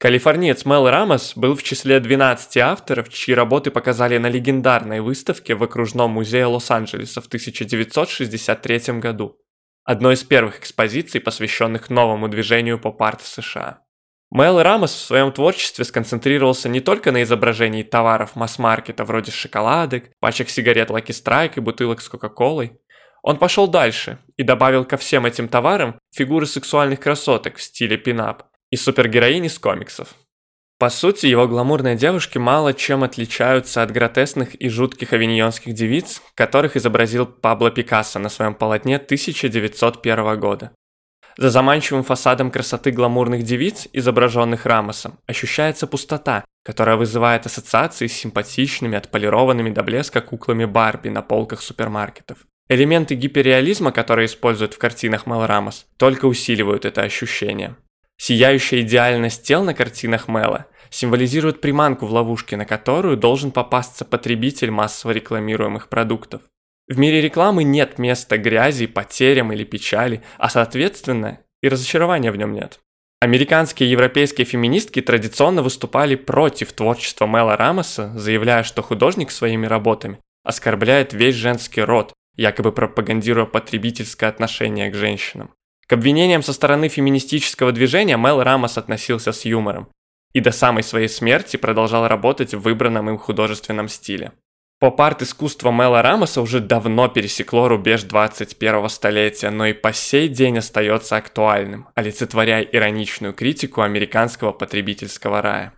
Калифорниец Мел Рамос был в числе 12 авторов, чьи работы показали на легендарной выставке в окружном музее Лос-Анджелеса в 1963 году. Одной из первых экспозиций, посвященных новому движению поп-арт в США. Мел Рамос в своем творчестве сконцентрировался не только на изображении товаров масс-маркета вроде шоколадок, пачек сигарет Lucky Strike и бутылок с Кока-Колой. Он пошел дальше и добавил ко всем этим товарам фигуры сексуальных красоток в стиле пинап, и супергероини из комиксов. По сути, его гламурные девушки мало чем отличаются от гротесных и жутких авиньонских девиц, которых изобразил Пабло Пикассо на своем полотне 1901 года. За заманчивым фасадом красоты гламурных девиц, изображенных Рамосом, ощущается пустота, которая вызывает ассоциации с симпатичными, отполированными до блеска куклами Барби на полках супермаркетов. Элементы гиперреализма, которые используют в картинах Мэл Рамос, только усиливают это ощущение. Сияющая идеальность тел на картинах Мэла символизирует приманку в ловушке, на которую должен попасться потребитель массово рекламируемых продуктов. В мире рекламы нет места грязи, потерям или печали, а соответственно и разочарования в нем нет. Американские и европейские феминистки традиционно выступали против творчества Мэла Рамоса, заявляя, что художник своими работами оскорбляет весь женский род, якобы пропагандируя потребительское отношение к женщинам. К обвинениям со стороны феминистического движения Мел Рамос относился с юмором и до самой своей смерти продолжал работать в выбранном им художественном стиле. Поп-арт искусства Мела Рамоса уже давно пересекло рубеж 21 столетия, но и по сей день остается актуальным, олицетворяя ироничную критику американского потребительского рая.